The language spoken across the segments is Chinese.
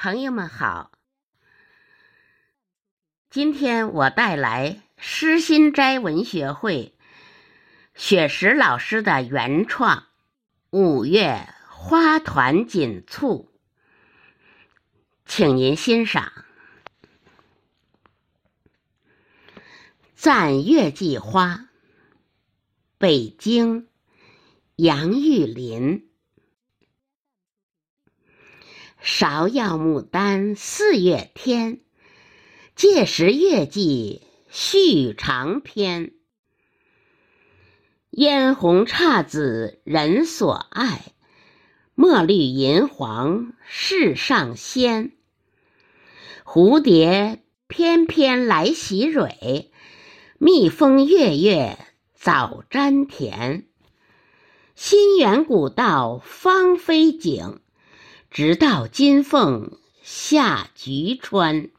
朋友们好，今天我带来诗心斋文学会雪石老师的原创《五月花团锦簇》，请您欣赏。赞月季花，北京杨玉林。芍药牡丹四月天，届时月季续长篇。嫣红姹紫人所爱，墨绿银黄世上鲜。蝴蝶翩翩来洗蕊，蜜蜂月月早沾甜。新园古道芳菲景。直到金凤下菊川，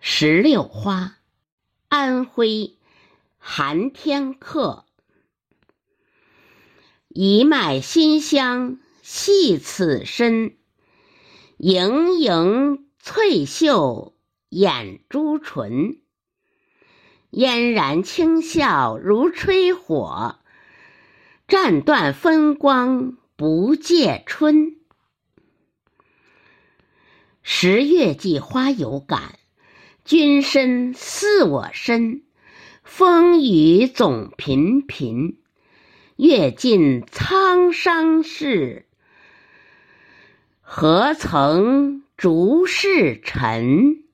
石榴花，安徽寒天客。一脉馨香系此身，盈盈翠袖掩朱唇，嫣然清笑如吹火。斩断风光不借春，十月季花有感，君身似我身，风雨总频频。阅尽沧桑事，何曾逐世尘？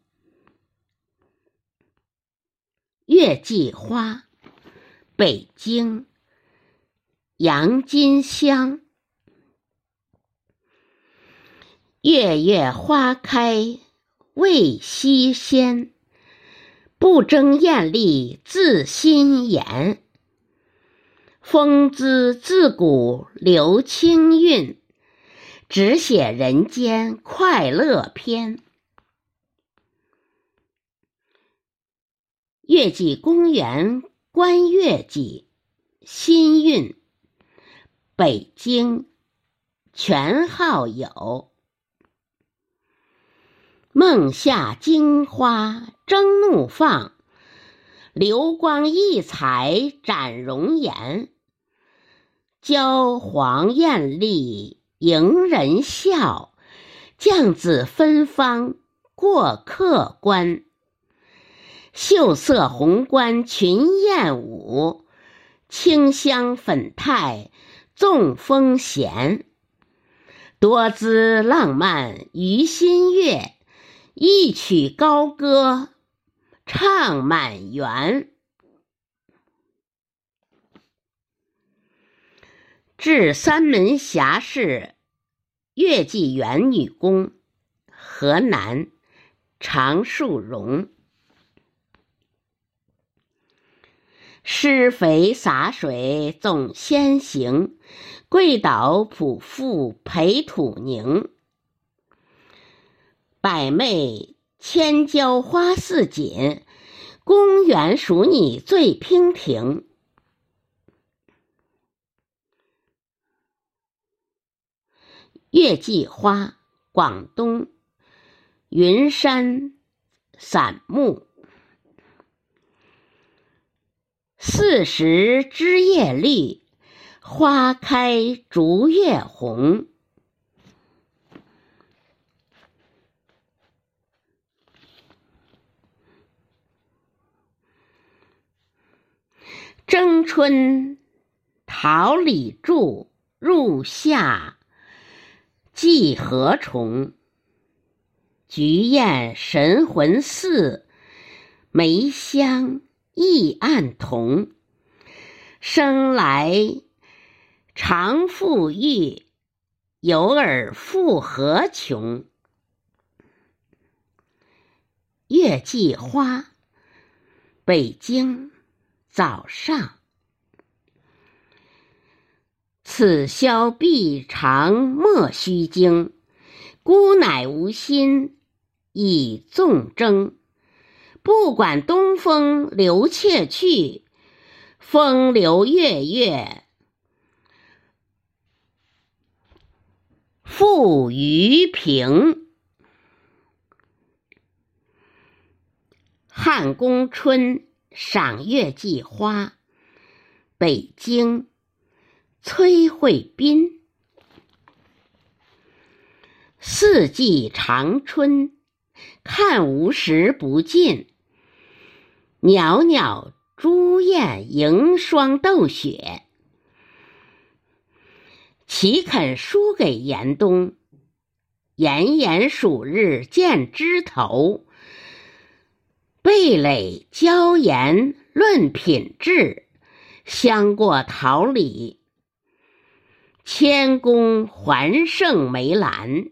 月季花，北京。杨金香，月月花开未须先，不争艳丽自心颜。风姿自古留清韵，只写人间快乐篇。月季公园观月季，新韵。北京，全好友。梦下金花争怒放，流光溢彩展容颜。娇黄艳丽迎人笑，绛紫芬芳过客观。秀色红冠群燕舞，清香粉黛。纵风闲，多姿浪漫于心悦，一曲高歌唱满园。至三门峡市月季园女工，河南常树荣。施肥洒水总先行，跪倒匍匐培土宁。百媚千娇花似锦，公园属你最娉婷。月季花，广东云山散木。四时枝叶绿，花开逐月红。争春桃李柱，入夏寄何虫。菊宴神魂似，梅香。意暗同，生来常富裕，有尔复何穷？月季花，北京早上。此消必长莫须惊，孤乃无心以纵征。不管东风流却去，风流月月富余平。汉宫春，赏月季花。北京，崔慧斌。四季长春，看无时不尽。袅袅朱燕迎霜斗雪，岂肯输给严冬？炎炎暑日见枝头。蓓蕾娇妍论品质，香过桃李。谦恭环胜梅兰，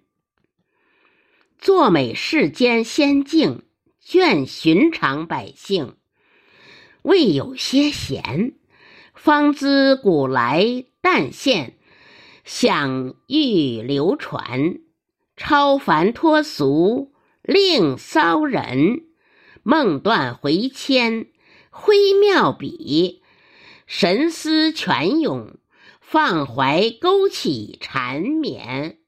作美世间仙境，眷寻常百姓。未有些闲，方知古来旦现，享誉流传，超凡脱俗，令骚人。梦断回迁，挥妙笔，神思泉涌，放怀勾起缠绵。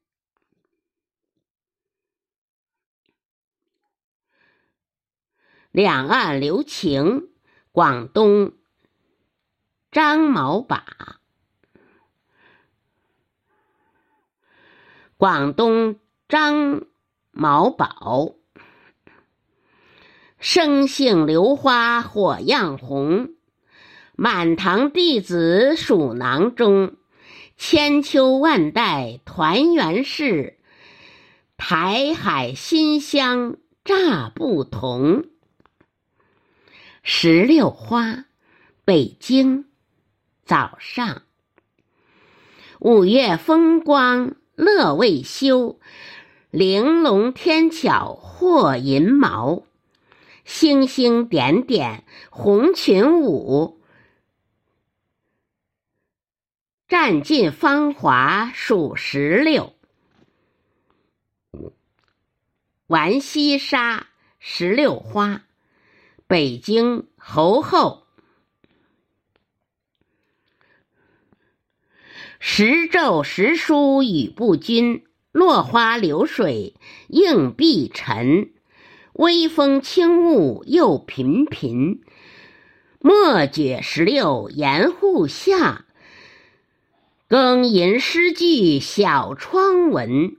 两岸留情，广东张毛把，广东张毛宝。生性榴花火样红，满堂弟子数囊中。千秋万代团圆事，台海新乡乍不同。石榴花，北京早上。五月风光乐未休，玲珑天巧或银毛。星星点点红裙舞，占尽芳华数石榴。《浣溪沙石榴花，北京侯后。时昼时疏雨不均，落花流水映碧尘。微风轻雾又频频，莫觉石榴檐户下。更吟诗句小窗闻，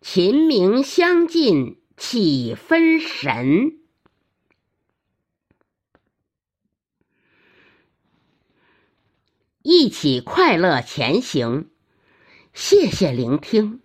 琴鸣相近起分神。一起快乐前行，谢谢聆听。